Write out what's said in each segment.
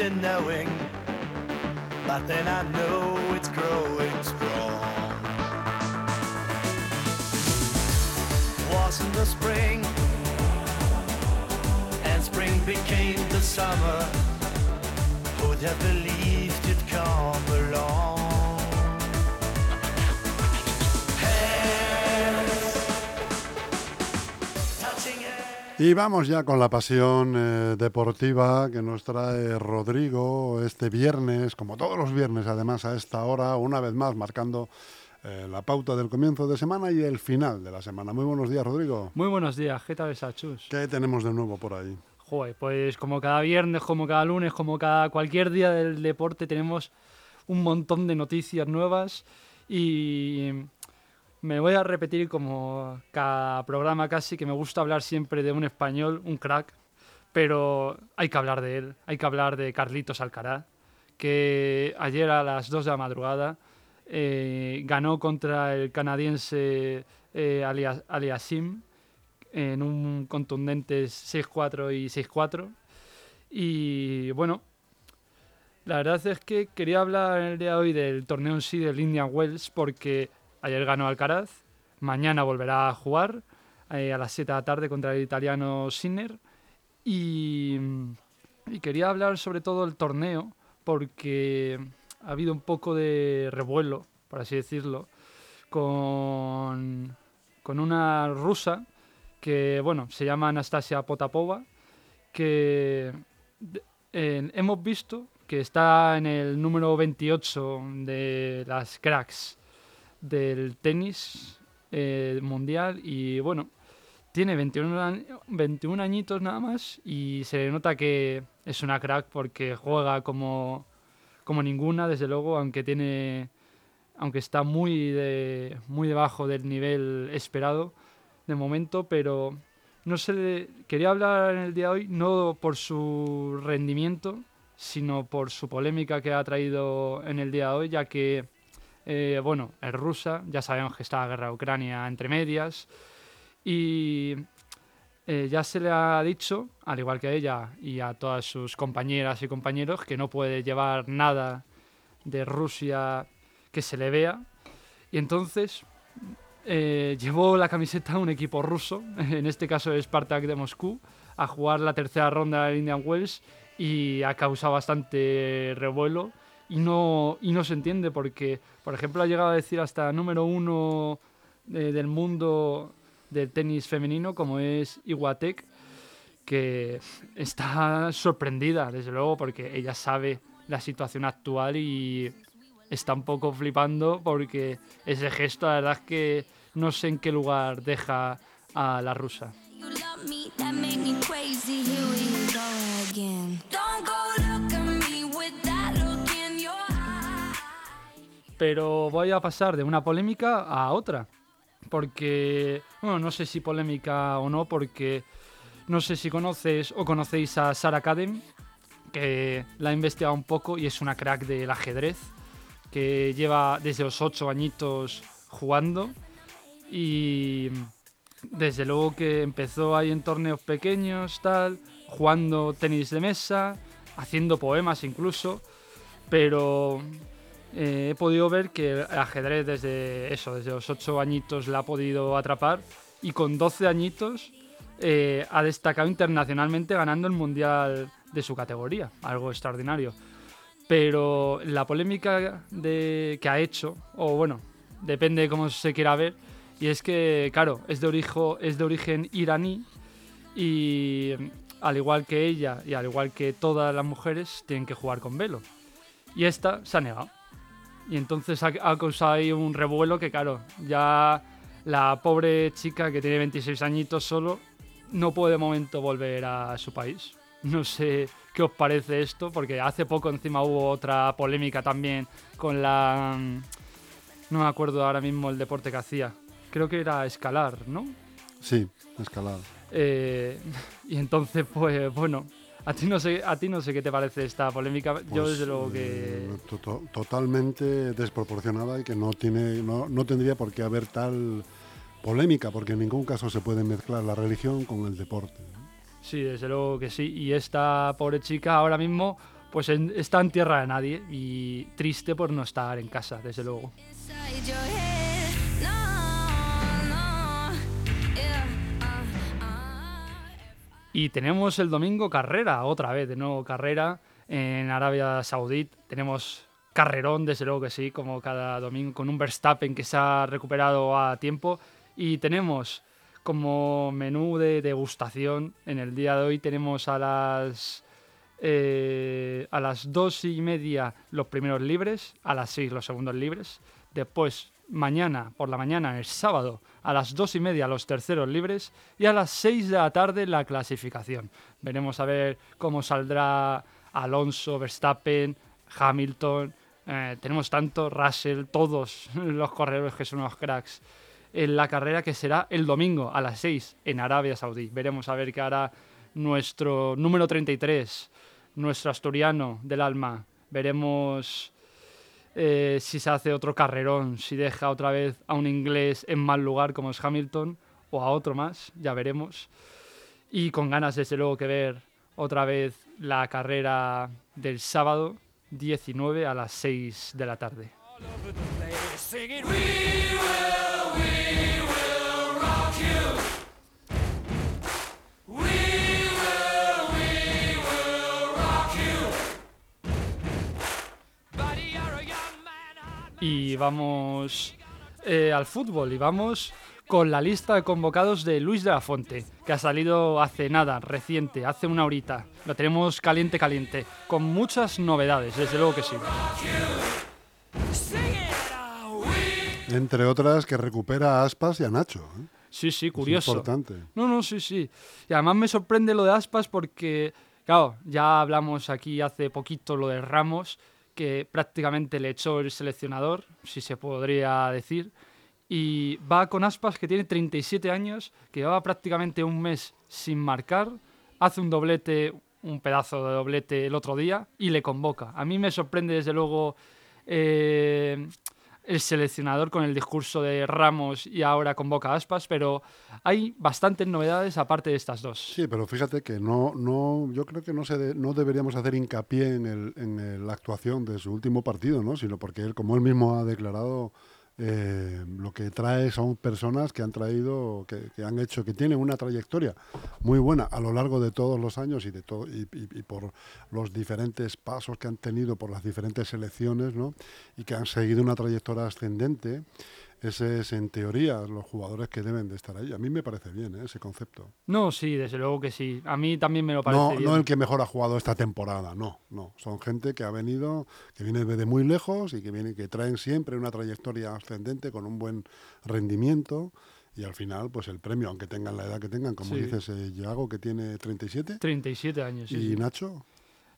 to knowing, but then I know it's growing strong. Wasn't the spring, and spring became the summer. Who'd have believed it'd come Y vamos ya con la pasión eh, deportiva que nos trae Rodrigo este viernes, como todos los viernes además a esta hora, una vez más marcando eh, la pauta del comienzo de semana y el final de la semana. Muy buenos días, Rodrigo. Muy buenos días, ¿qué tal esa chus? ¿Qué tenemos de nuevo por ahí? Joder, pues como cada viernes, como cada lunes, como cada cualquier día del deporte tenemos un montón de noticias nuevas y me voy a repetir como cada programa casi que me gusta hablar siempre de un español, un crack, pero hay que hablar de él, hay que hablar de Carlitos Alcaraz, que ayer a las 2 de la madrugada eh, ganó contra el canadiense eh, en un contundente 6-4 y 6-4. Y bueno, la verdad es que quería hablar el día de hoy del torneo en sí del Indian Wells porque ayer ganó Alcaraz, mañana volverá a jugar eh, a las 7 de la tarde contra el italiano Sinner. Y, quería hablar sobre todo del torneo porque ha habido un poco de revuelo, por así decirlo, con, con una rusa que, bueno, se llama Anastasia Potapova, que hemos visto que está en el número 28 de las cracks del tenis eh, mundial y, bueno, tiene 21, añi- 21 añitos nada más y se le nota que es una crack porque juega como, como ninguna, desde luego, aunque tiene aunque está muy de, muy debajo del nivel esperado de momento, pero no se le- quería hablar en el día de hoy no por su rendimiento, sino por su polémica que ha traído en el día de hoy, ya que eh, bueno, es rusa, ya sabemos que está la guerra de Ucrania entre medias y eh, ya se le ha dicho, al igual que a ella y a todas sus compañeras y compañeros, que no puede llevar nada de Rusia que se le vea. Y entonces eh, llevó la camiseta a un equipo ruso, en este caso el Spartak de Moscú, a jugar la tercera ronda del Indian Wells y ha causado bastante revuelo. Y no, y no se entiende porque, por ejemplo, ha llegado a decir hasta número uno eh, del mundo del tenis femenino, como es Iguatec, que está sorprendida, desde luego, porque ella sabe la situación actual y está un poco flipando porque ese gesto, la verdad es que no sé en qué lugar deja a la rusa. Pero voy a pasar de una polémica a otra. Porque, bueno, no sé si polémica o no, porque no sé si conoces o conocéis a Sarah Cadem, que la he investigado un poco y es una crack del ajedrez, que lleva desde los 8 añitos jugando y desde luego que empezó ahí en torneos pequeños, tal, jugando tenis de mesa, haciendo poemas incluso, pero eh, he podido ver que el ajedrez desde eso, desde los 8 añitos la ha podido atrapar y con 12 añitos eh, ha destacado internacionalmente ganando el mundial de su categoría, algo extraordinario. Pero la polémica de, que ha hecho, o bueno, depende de cómo se quiera ver, y es que, claro, es de, es de origen iraní y al igual que ella y al igual que todas las mujeres, tienen que jugar con velo. Y esta se ha negado. Y entonces ha, ha causado ahí un revuelo que, claro, ya la pobre chica que tiene 26 añitos solo no puede de momento volver a su país. No sé qué os parece esto, porque hace poco encima hubo otra polémica también con la... mm, No me acuerdo ahora mismo el deporte que hacía. Creo que era escalar, ¿no? Sí, escalar. Eh, y entonces, pues bueno, a ti no sé, a ti no sé qué te parece esta polémica. Yo Pues, desde luego que eh, to- to- totalmente desproporcionada y que no tiene no, no tendría por qué haber tal polémica porque en ningún caso se puede mezclar la religión con el deporte Sí, desde luego que sí. Y esta pobre chica ahora mismo pues en- está en tierra de nadie y triste por no estar en casa, desde luego. Y tenemos el domingo carrera, otra vez, de nuevo carrera en Arabia Saudí. Tenemos carrerón, desde luego que sí, como cada domingo, con un Verstappen que se ha recuperado a tiempo. Y tenemos como menú de degustación en el día de hoy, tenemos a las, eh, a las dos y media los primeros libres, a las seis los segundos libres. Después, mañana, por la mañana, el sábado, a las dos y media los terceros libres y a las seis de la tarde la clasificación. Veremos a ver cómo saldrá Alonso, Verstappen, Hamilton. eh, tenemos tanto Russell, todos los corredores que son unos cracks en la carrera que será el domingo a las 6 en Arabia Saudí. Veremos a ver qué hará nuestro número 33, nuestro asturiano del alma. Veremos eh, si se hace otro carrerón, si deja otra vez a un inglés en mal lugar como es Hamilton o a otro más, ya veremos. Y con ganas desde luego que ver otra vez la carrera del sábado 19 a las 6 de la tarde. Y vamos eh, al fútbol y vamos con la lista de convocados de Luis de la Fonte, que ha salido hace nada, reciente, hace una horita. Lo tenemos caliente, caliente, con muchas novedades, desde luego que sí. Entre otras que recupera a Aspas y a Nacho. ¿eh? Sí, sí, Es curioso. importante. No, no, sí, sí. Y además me sorprende lo de Aspas porque, claro, ya hablamos aquí hace poquito lo de Ramos, que prácticamente le echó el seleccionador, si se podría decir. Y va con Aspas, que tiene 37 años, que lleva prácticamente un mes sin marcar, hace un doblete, un pedazo de doblete el otro día y le convoca. A mí me sorprende desde luego eh, el seleccionador con el discurso de Ramos y ahora convoca a Aspas, pero hay bastantes novedades aparte de estas dos. Sí, pero fíjate que no, no, yo creo que no se de- no deberíamos hacer hincapié en, el, en el- la actuación de su último partido, ¿no? Sino porque él, como él mismo ha declarado, eh, lo que trae son personas que han traído, que, han hecho, que tienen una trayectoria muy buena a lo largo de todos los años y de todo y por los diferentes pasos que han tenido por las diferentes selecciones, ¿no? Y que han seguido una trayectoria ascendente. Ese es, en teoría, los jugadores que deben de estar ahí. A mí me parece bien ¿eh? ese concepto. No, sí, desde luego que sí. A mí también me lo parece No, bien. no el que mejor ha jugado esta temporada, no, no. Son gente que ha venido, que viene de muy lejos y que viene, que traen siempre una trayectoria ascendente con un buen rendimiento y al final, pues el premio, aunque tengan la edad que tengan, como Sí. dices, eh, Yago, que tiene 37 37 años, sí. y sí. Nacho,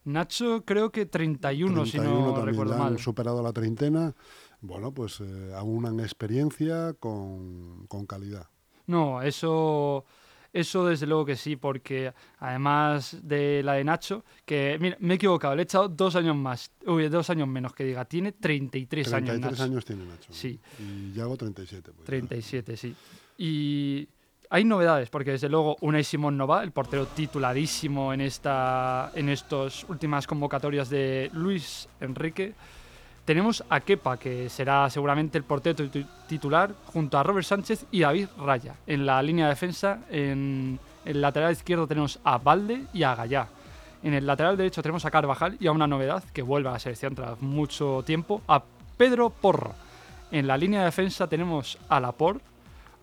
Nacho creo que 31, si 31 no también recuerdo ya han mal. superado la treintena. Bueno, pues eh, aunan experiencia con, con calidad. No, eso, eso desde luego que sí, porque además de la de Nacho, que mira, me he equivocado, le he echado dos años más, uy, dos años menos que diga, tiene 33, 33 años Nacho. años tiene Nacho. Sí. Y Yago 37. Pues, ya. 37, sí. Y hay novedades, porque desde luego Unai Simón no va, el portero tituladísimo en, esta, en estas últimas convocatorias de Luis Enrique. Tenemos a Kepa, que será seguramente el portero titu- titular, junto a Robert Sánchez y David Raya. En la línea de defensa, en el lateral izquierdo tenemos a Valde y a Gallá. En el lateral derecho tenemos a Carvajal y a una novedad que vuelve a la selección tras mucho tiempo, a Pedro Porro. En la línea de defensa tenemos a Laporte,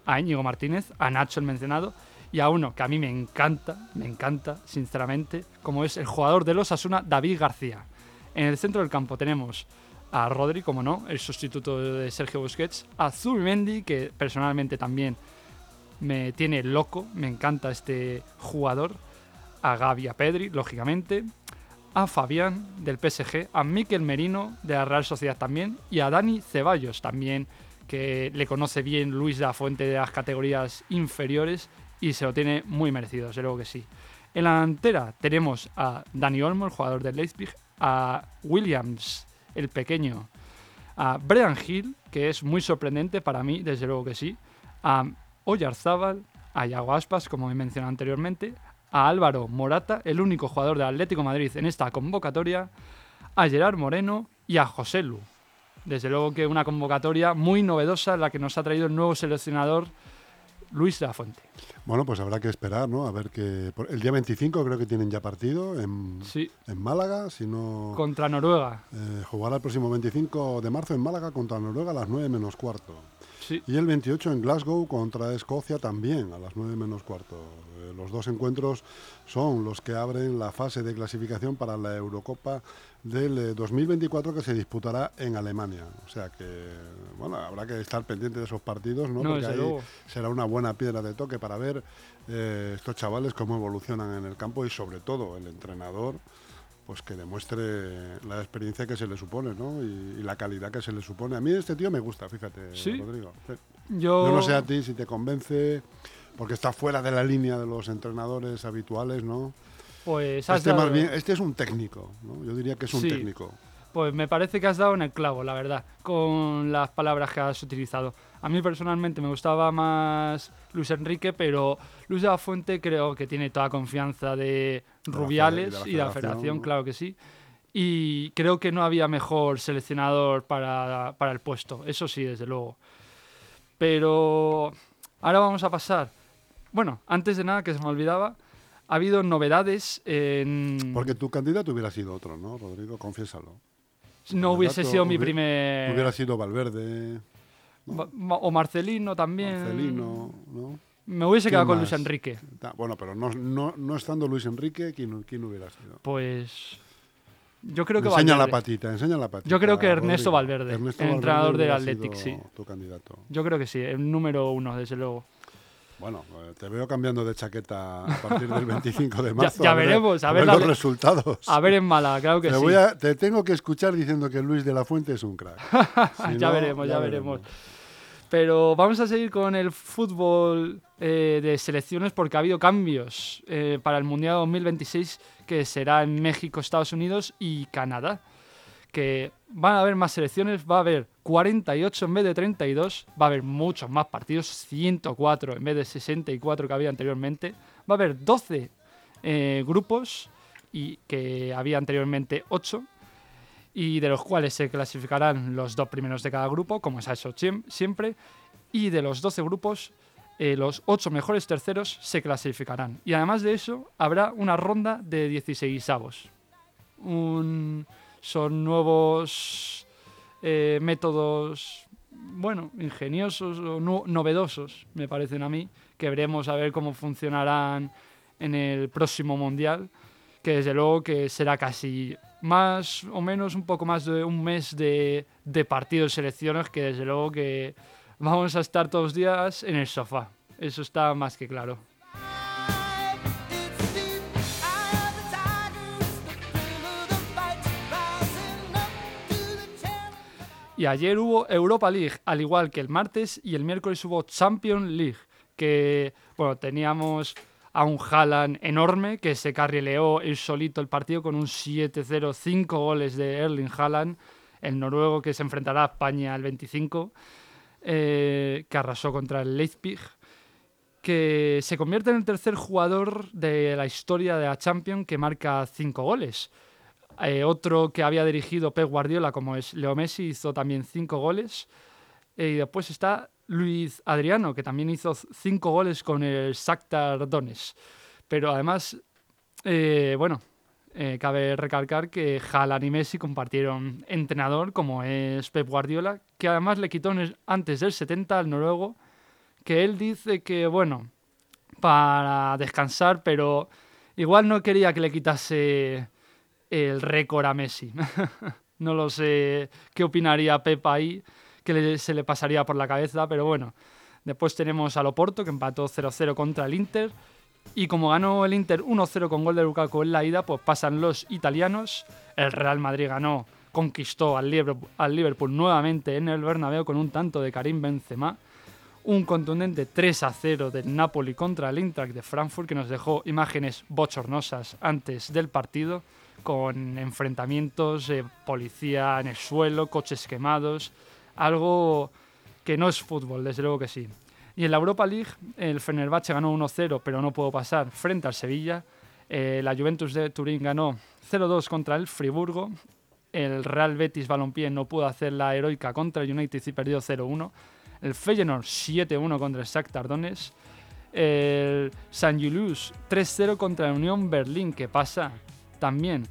a Íñigo Martínez, a Nacho el mencionado y a uno que a mí me encanta, me encanta, sinceramente, como es el jugador de los Asuna, David García. En el centro del campo tenemos a Rodri, como no, el sustituto de Sergio Busquets, a Zubimendi, que personalmente también me tiene loco, me encanta este jugador, a Gavi, a Pedri, lógicamente, a Fabián del PSG, a Miquel Merino de la Real Sociedad también. Y a Dani Ceballos también, que le conoce bien Luis de la Fuente de las categorías inferiores y se lo tiene muy merecido, desde luego que sí. En la delantera tenemos a Dani Olmo, el jugador del Leipzig, a Williams, el pequeño, a Brian Hill, que es muy sorprendente para mí, desde luego que sí, a Oyarzábal, a Yago Aspas, como he mencionado anteriormente, a Álvaro Morata, el único jugador del Atlético de Madrid en esta convocatoria, a Gerard Moreno y a José Lu. Desde luego que una convocatoria muy novedosa la que nos ha traído el nuevo seleccionador Luis de la Fuente. Bueno, pues habrá que esperar, ¿no? A ver que... El día 25 creo que tienen ya partido en, Sí, en Málaga, si no... contra Noruega. Eh, jugará el próximo 25 de marzo en Málaga contra Noruega a las 9 menos cuarto. Sí, Y el 28 en Glasgow contra Escocia también a las 9 menos cuarto. Eh, los dos encuentros son los que abren la fase de clasificación para la Eurocopa del eh, 2024 que se disputará en Alemania. O sea que, bueno, habrá que estar pendiente de esos partidos, ¿no? No, Porque ahí luego. será una buena piedra de toque para ver eh, estos chavales cómo evolucionan en el campo y sobre todo el entrenador pues que demuestre la experiencia que se le supone, ¿no? Y, y la calidad que se le supone. A mí este tío me gusta, fíjate, ¿Sí? Rodrigo. Sí. yo, Yo no sé a ti si te convence, porque está fuera de la línea de los entrenadores habituales, ¿no? Pues, has Este, más dado- bien, este es un técnico, ¿no? Yo diría que es un Sí. técnico. Pues me parece que has dado en el clavo, la verdad, con las palabras que has utilizado. A mí personalmente me gustaba más Luis Enrique, pero Luis de la Fuente creo que tiene toda confianza de la Rubiales y de la Federación, federación, ¿no? claro que sí. Y creo que no había mejor seleccionador para, para el puesto, eso sí, desde luego. Pero ahora vamos a pasar. Bueno, antes de nada, que se me olvidaba, ha habido novedades en... Porque tu candidato hubiera sido otro, ¿no, Rodrigo? Confiésalo. no hubiese sido mi primer... Hubiera sido Valverde, O Marcelino también. Marcelino, ¿no? Me hubiese ¿Quién quedado con? Luis Enrique. Bueno, pero no, no, no estando Luis Enrique, ¿quién, quién hubiera sido? Pues. Yo creo que enseña la patita, enseña la patita. Yo creo que Ernesto Rodrigo. Valverde, Ernesto el entrenador del Athletic, sí. Tu candidato. Yo creo que sí, el número uno, desde luego. Bueno, eh, te veo cambiando de chaqueta a partir del 25 de marzo. ya a ver- veremos, a ver los resultados. A ver en Málaga, claro que te, sí. voy a- te tengo que escuchar diciendo que Luis de la Fuente es un crack. Si ya no, veremos, ya, veremos. Pero vamos a seguir con el fútbol eh, de selecciones porque ha habido cambios eh, para el Mundial 2026 que será en México, Estados Unidos y Canadá. Que van a haber más selecciones, va a haber 48 en vez de 32, va a haber muchos más partidos, 104 en vez de 64 que había anteriormente, va a haber 12 eh, grupos y que había anteriormente 8 y de los cuales se clasificarán los dos primeros de cada grupo, como se ha hecho siem- siempre, y de los 12 grupos, eh, los 8 mejores terceros se clasificarán. Y además de eso, habrá una ronda de 16 avos. Un, son nuevos eh, métodos, bueno, ingeniosos o no- novedosos, me parecen a mí, que veremos a ver cómo funcionarán en el próximo mundial que desde luego que será casi más o menos un poco más de un mes de, de partidos selecciones que desde luego que vamos a estar todos los días en el sofá. Eso está más que claro. Y ayer hubo Europa League, al igual que el martes, y el miércoles hubo Champions League, que, bueno, teníamos a un Haaland enorme que se carrileó él solito el partido con un 7-0, 5 goles de Erling Haaland, el noruego que se enfrentará a España el 25, eh, que arrasó contra el Leipzig, que se convierte en el tercer jugador de la historia de la Champions que marca 5 goles. Eh, otro que había dirigido Pep Guardiola, como es Leo Messi, hizo también cinco goles. Eh, y después está Luis Adriano, que también hizo cinco goles con el Shakhtar Donetsk. Pero además, eh, bueno, cabe recalcar que Haaland y Messi compartieron entrenador, como es Pep Guardiola, que además le quitó antes del 70 al noruego, que él dice que, bueno, para descansar, pero igual no quería que le quitase el récord a Messi. no lo sé qué opinaría Pep ahí, que se le pasaría por la cabeza, pero bueno. Después tenemos al Oporto, que empató 0-0 contra el Inter. Y como ganó el Inter 1-0 con gol de Lukaku en la ida, pues pasan los italianos. El Real Madrid ganó, conquistó al Liverpool, nuevamente en el Bernabéu con un tanto de Karim Benzema. Un contundente 3-0 del Napoli contra el Eintracht de Frankfurt que nos dejó imágenes bochornosas antes del partido con enfrentamientos, de policía en el suelo, coches quemados, algo que no es fútbol, desde luego que sí. Y en la Europa League, el Fenerbahce ganó 1-0, pero no pudo pasar frente al Sevilla. Eh, la Juventus de Turín ganó 0-2 contra el Friburgo. El Real Betis Balompié no pudo hacer la heroica contra el United y perdió 0-1. El Feyenoord 7-1 contra el Shakhtar Donetsk. El San Julius 3-0 contra la Unión Berlín, que pasa también.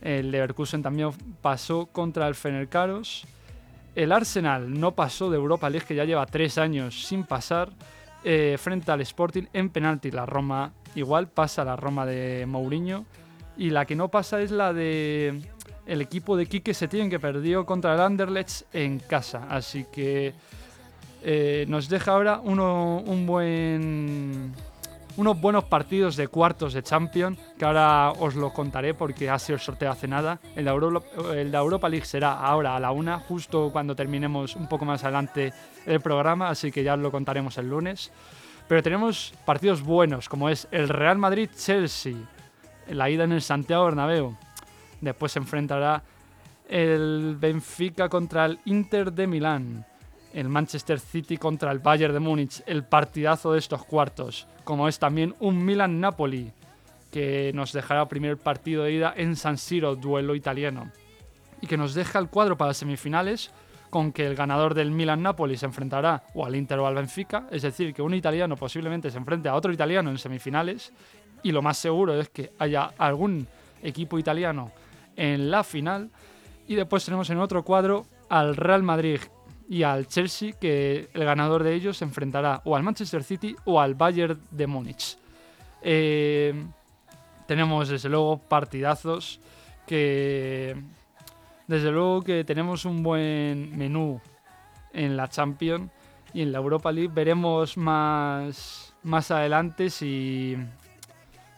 El Leverkusen también pasó contra el Fenercaros. El Arsenal no pasó de Europa League, que ya lleva tres años sin pasar. eh, frente al Sporting en penalti. La Roma igual pasa la Roma de Mourinho. Y la que no pasa es la de el equipo de Quique Setién que perdió contra el Anderlecht en casa. Así que eh, nos deja ahora uno, un buen, unos buenos partidos de cuartos de Champions, que ahora os lo contaré porque ha sido el sorteo hace nada. El de, el de Europa League será ahora a la una, justo cuando terminemos un poco más adelante el programa, así que ya os lo contaremos el lunes. Pero tenemos partidos buenos, como es el Real Madrid-Chelsea, la ida en el Santiago Bernabéu. Después se enfrentará el Benfica contra el Inter de Milán, el Manchester City contra el Bayern de Múnich, el partidazo de estos cuartos, como es también un Milan-Napoli, que nos dejará primer partido de ida en San Siro, duelo italiano, y que nos deja el cuadro para semifinales con que el ganador del Milan-Napoli se enfrentará o al Inter o al Benfica, es decir, que un italiano posiblemente se enfrente a otro italiano en semifinales, y lo más seguro es que haya algún equipo italiano en la final, y después tenemos en otro cuadro al Real Madrid y al Chelsea, que el ganador de ellos se enfrentará o al Manchester City o al Bayern de Múnich. Eh, tenemos desde luego partidazos que desde luego que tenemos un buen menú en la Champions y en la Europa League veremos más más adelante si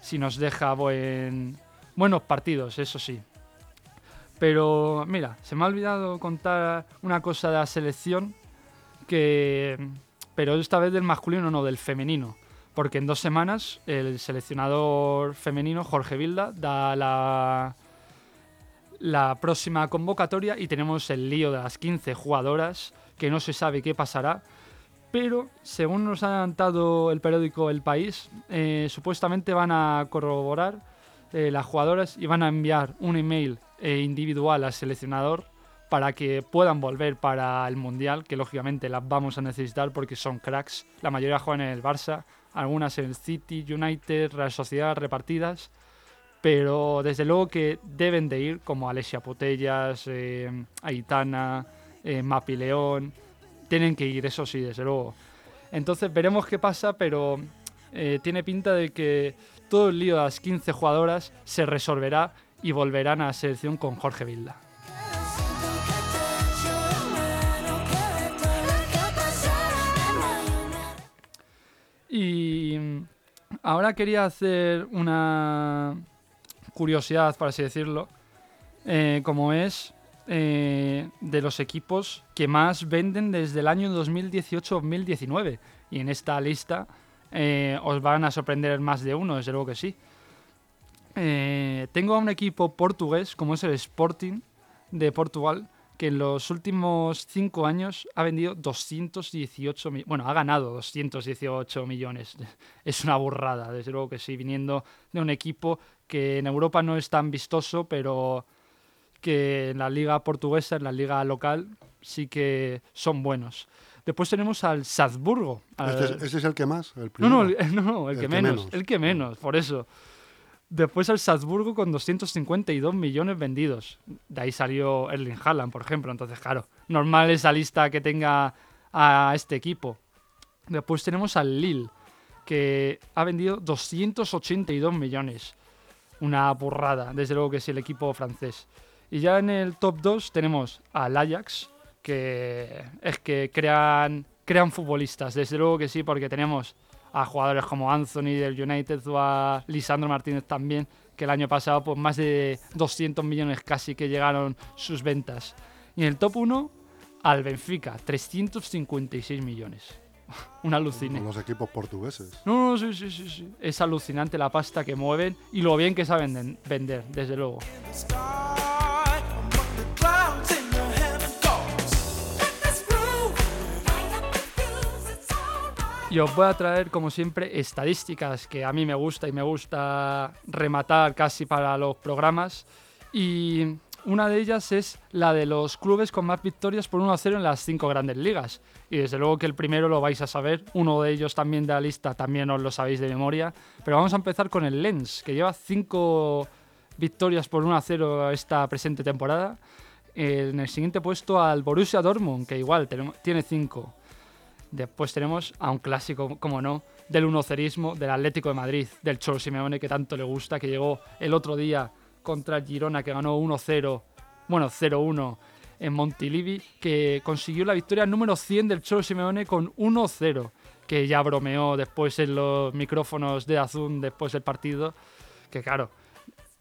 si nos deja buen buenos partidos, eso sí. Pero mira, se me ha olvidado contar una cosa de la selección que pero esta vez del masculino no, del femenino, porque en dos semanas el seleccionador femenino Jorge Vilda da la próxima convocatoria y tenemos el lío de las 15 jugadoras que no se sabe qué pasará. Pero según nos ha adelantado el periódico El País, eh, supuestamente van a corroborar eh, las jugadoras y van a enviar un email individual al seleccionador para que puedan volver para el Mundial, que lógicamente las vamos a necesitar porque son cracks. La mayoría juegan en el Barça, algunas en el City, United, Real Sociedad repartidas pero desde luego que deben de ir como Alessia Putellas, eh, Aitana, eh, Mapi León, tienen que ir, eso sí, desde luego. Entonces veremos qué pasa, pero eh, tiene pinta de que todo el lío de las 15 jugadoras se resolverá y volverán a la selección con Jorge Vilda. Y mm, ahora quería hacer una curiosidad, por así decirlo, eh, como es eh, de los equipos que más venden desde el año 2018-2019. Y en esta lista eh, os van a sorprender más de uno, desde luego que sí. Eh, tengo a un equipo portugués, como es el Sporting de Portugal, que en los últimos cinco años ha vendido 218 millones. Bueno, ha ganado 218 millones. Es una burrada, desde luego que sí, viniendo de un equipo que en Europa no es tan vistoso, pero que en la liga portuguesa, en la liga local, sí que son buenos. Después tenemos al Salzburgo. al- Este es, ese es el que más, el no, no, el, no, no, el, que, menos, El que menos, por eso. Después al Salzburgo con 252 millones vendidos. De ahí salió Erling Haaland, por ejemplo. Entonces, claro, normal esa lista que tenga a este equipo. Después tenemos al Lille, que ha vendido 282 millones. Una burrada, desde luego que sí, el equipo francés. Y ya en el top 2 tenemos al Ajax, que es que crean, crean futbolistas, desde luego que sí, porque tenemos a jugadores como Anthony del United o a Lisandro Martínez también, que el año pasado pues más de 200 millones casi que llegaron sus ventas. Y en el top 1 al Benfica, 356 millones. Un alucine. Los equipos portugueses. No, no, sí, sí, sí, sí. Es alucinante la pasta que mueven y lo bien que saben vender, desde luego. Y os voy a traer, como siempre, estadísticas que a mí me gusta y me gusta rematar casi para los programas. Y una de ellas es la de los clubes con más victorias por 1-0 en las cinco grandes ligas. Y desde luego que el primero lo vais a saber, uno de ellos también de la lista también os lo sabéis de memoria. Pero vamos a empezar con el Lens, que lleva cinco victorias por 1-0 esta presente temporada. En el siguiente puesto al Borussia Dortmund, que igual tiene 5. Después tenemos a un clásico, como no, del unocerismo del Atlético de Madrid, del Cholo Simeone, que tanto le gusta, que llegó el otro día contra el Girona, que ganó 1-0, bueno, 0-1 en Montilivi, que consiguió la victoria número 100 del Cholo Simeone con 1-0, que ya bromeó después en los micrófonos de Azul después del partido, que claro,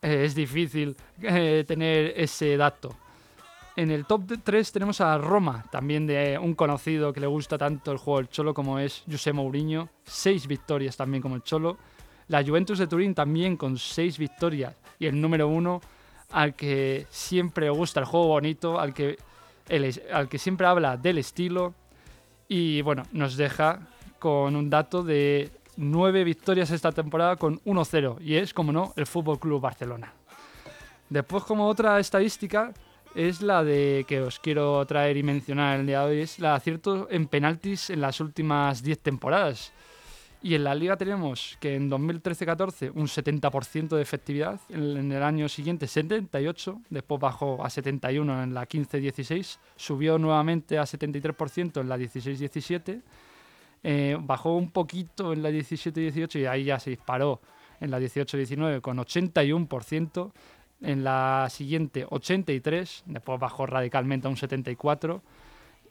eh, es difícil eh, tener ese dato. En el top 3 tenemos a Roma, también de un conocido que le gusta tanto el juego del Cholo como es José Mourinho. Seis victorias también como el Cholo. La Juventus de Turín también con seis victorias. Y el número uno, al que siempre gusta el juego bonito, al que, al que siempre habla del estilo. Y bueno, nos deja con un dato de nueve victorias esta temporada con 1-0. Y es, como no, el Fútbol Club Barcelona. Después, como otra estadística, es la de que os quiero traer y mencionar el día de hoy, es la de aciertos en penaltis en las últimas 10 temporadas. Y en la liga tenemos que en 2013-14 un 70% de efectividad, en el año siguiente 78, después bajó a 71 en la 15-16, subió nuevamente a 73% en la 16-17, eh, bajó un poquito en la 17-18 y ahí ya se disparó en la 18-19 con 81%, en la siguiente 83, después bajó radicalmente a un 74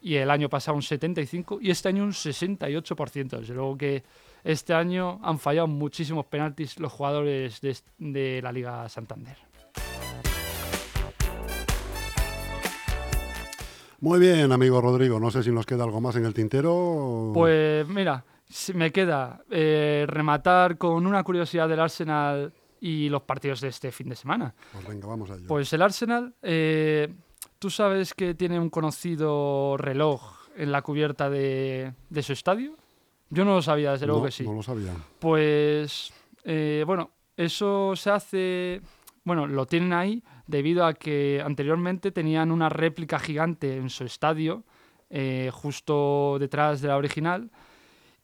y el año pasado un 75 y este año un 68%. Desde luego que este año han fallado muchísimos penaltis los jugadores de, la Liga Santander. Muy bien, amigo Rodrigo. No sé si nos queda algo más en el tintero. Pues mira, me queda eh, rematar con una curiosidad del Arsenal y los partidos de este fin de semana. Pues venga, vamos a ello. Pues el Arsenal, eh, tú sabes que tiene un conocido reloj en la cubierta de, de su estadio. Yo no lo sabía, desde luego no, que sí. no lo sabía. Pues, eh, bueno, eso se hace, bueno, lo tienen ahí debido a que anteriormente tenían una réplica gigante en su estadio, eh, justo detrás de la original.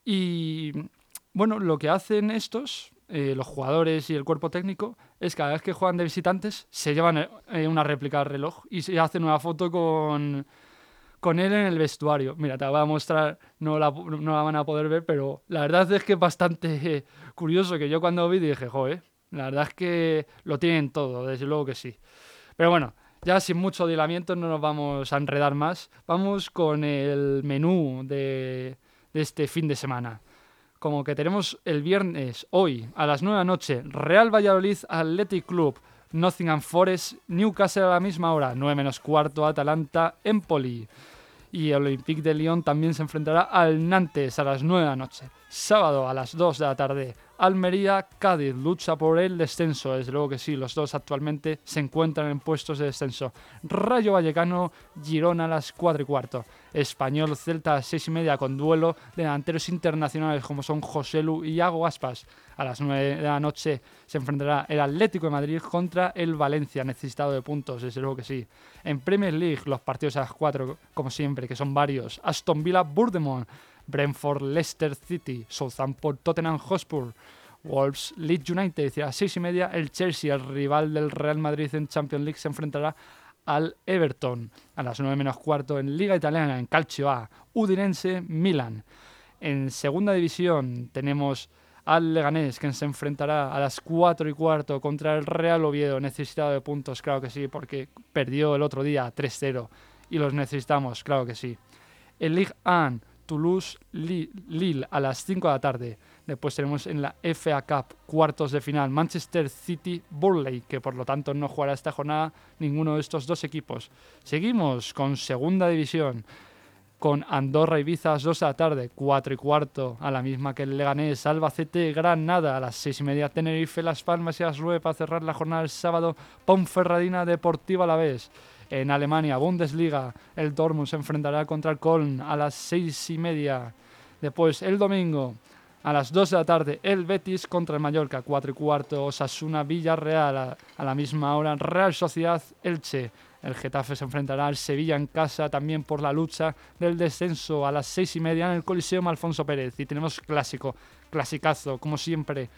Y, bueno, lo que hacen estos, eh, los jugadores y el cuerpo técnico, es cada vez que juegan de visitantes, se llevan eh, una réplica del reloj y se hacen una foto con, con él en el vestuario. Mira, te la voy a mostrar, no la, no la van a poder ver, pero la verdad es que es bastante curioso que yo cuando vi dije, joder, la verdad es que lo tienen todo, desde luego que sí. Pero bueno, ya sin mucho dilamiento no nos vamos a enredar más. Vamos con el menú de, de este fin de semana. Como que tenemos el viernes, hoy, a las 9 de la noche, Real Valladolid Athletic Club, Nottingham Forest, Newcastle a la misma hora, 9 menos cuarto, Atalanta, Empoli. Y el Olympique de Lyon también se enfrentará al Nantes a las 9 de la noche. Sábado a las 2 de la tarde, Almería, Cádiz, lucha por el descenso. Desde luego que sí, los dos actualmente se encuentran en puestos de descenso. Rayo Vallecano, Girona a las 4 y cuarto. Español, Celta a las 6 y media con duelo de delanteros internacionales como son José Lu y Iago Aspas. A las 9 de la noche se enfrentará el Atlético de Madrid contra el Valencia, necesitado de puntos, desde luego que sí. En Premier League, los partidos a las 4, como siempre, que son varios. Aston Villa, Burdemont, Brentford, Leicester City, Southampton, Tottenham Hotspur, Wolves, Leeds United. A las 6 y media, el Chelsea, el rival del Real Madrid en Champions League, se enfrentará al Everton. A las 9 menos cuarto, en Liga Italiana, en Calcio A, Udinense, Milan. En segunda división tenemos al Leganés, que se enfrentará a las 4 y cuarto contra el Real Oviedo, necesitado de puntos, claro que sí, porque perdió el otro día 3-0 y los necesitamos, claro que sí. El Ligue 1, Toulouse, Li- Lille a las 5 de la tarde. Después tenemos en la FA Cup, cuartos de final, Manchester City, Burley, que por lo tanto no jugará esta jornada ninguno de estos dos equipos. Seguimos con segunda división con Andorra y Bizas 2 de la tarde, 4 y cuarto, a la misma que el Leganés, Albacete, Granada, a las 6 y media, Tenerife, Las Palmas y Asrue para cerrar la jornada el sábado, Ponferradina, Deportiva a la vez. En Alemania, Bundesliga, el Dortmund se enfrentará contra el Köln a las 6 y media. Después, el domingo, a las 2 de la tarde, el Betis contra el Mallorca, 4 y cuarto, Osasuna Villarreal a, a la misma hora, Real Sociedad Elche. El Getafe se enfrentará al Sevilla en casa también por la lucha del descenso a las 6 y media en el Coliseum Alfonso Pérez. Y tenemos clásico, clasicazo, como siempre.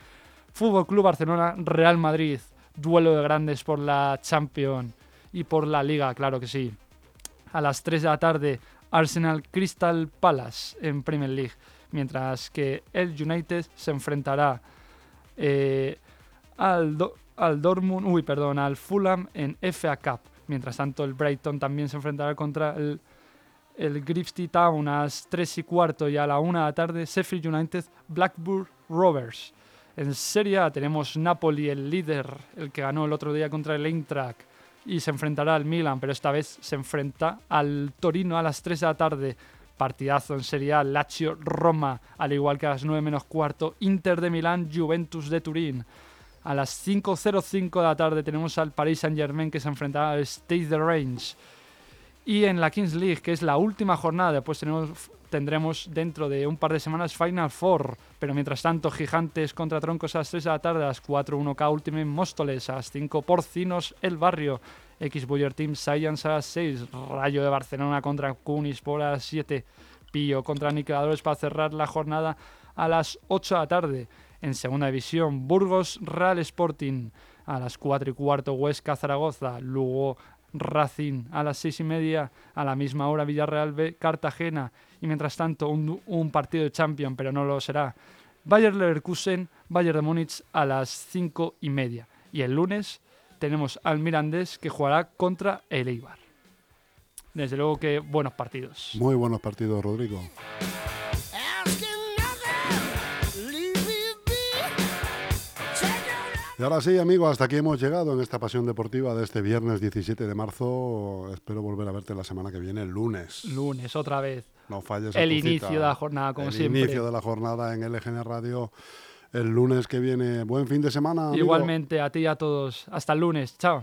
Fútbol Club Barcelona, Real Madrid. Duelo de grandes por la Champions y por la Liga, claro que sí. A las 3 de la tarde, Arsenal Crystal Palace en Premier League. Mientras que el United se enfrentará eh, al, al Dortmund, uy, perdón, al Fulham en FA Cup. Mientras tanto, el Brighton también se enfrentará contra el, el Town a las 3 y cuarto y a la 1 de la tarde, Sheffield United Blackburn Rovers. En Serie A tenemos Napoli, el líder, el que ganó el otro día contra el Eintracht, y se enfrentará al Milan, pero esta vez se enfrenta al Torino a las 3 de la tarde. Partidazo en Serie A, Lazio Roma, al igual que a las 9 menos cuarto, Inter de Milán, Juventus de Turín. A las 5.05 de la tarde tenemos al Paris Saint Germain que se enfrentará al State the Range. Y en la Kings League, que es la última jornada, después tenemos, tendremos dentro de un par de semanas Final Four. Pero mientras tanto, Gigantes contra Troncos a las 3 de la tarde, a las 4 1K Ultimate Móstoles, a las 5 Porcinos El Barrio, X Buller Team Science a las 6, Rayo de Barcelona contra Cunis por a las 7, Pillo contra Aniquiladores para cerrar la jornada a las 8 de la tarde. En segunda división, Burgos Real Sporting a las 4 y cuarto, Huesca Zaragoza, Lugo Racing a las 6 y media, a la misma hora Villarreal B Cartagena y mientras tanto un, partido de Champions, pero no lo será. Bayer Leverkusen, Bayern de Múnich a las 5 y media. Y el lunes tenemos al Mirandés que jugará contra el Eibar. Desde luego que buenos partidos. Muy buenos partidos, Rodrigo. Y ahora sí, amigos, hasta aquí hemos llegado en esta pasión deportiva de este viernes 17 de marzo. Espero volver a verte la semana que viene, el lunes. Lunes otra vez. No falles El inicio cita. de la jornada, como el siempre. inicio de la jornada en LGN Radio el lunes que viene. Buen fin de semana. amigo. Igualmente a ti y a todos. Hasta el lunes. Chao.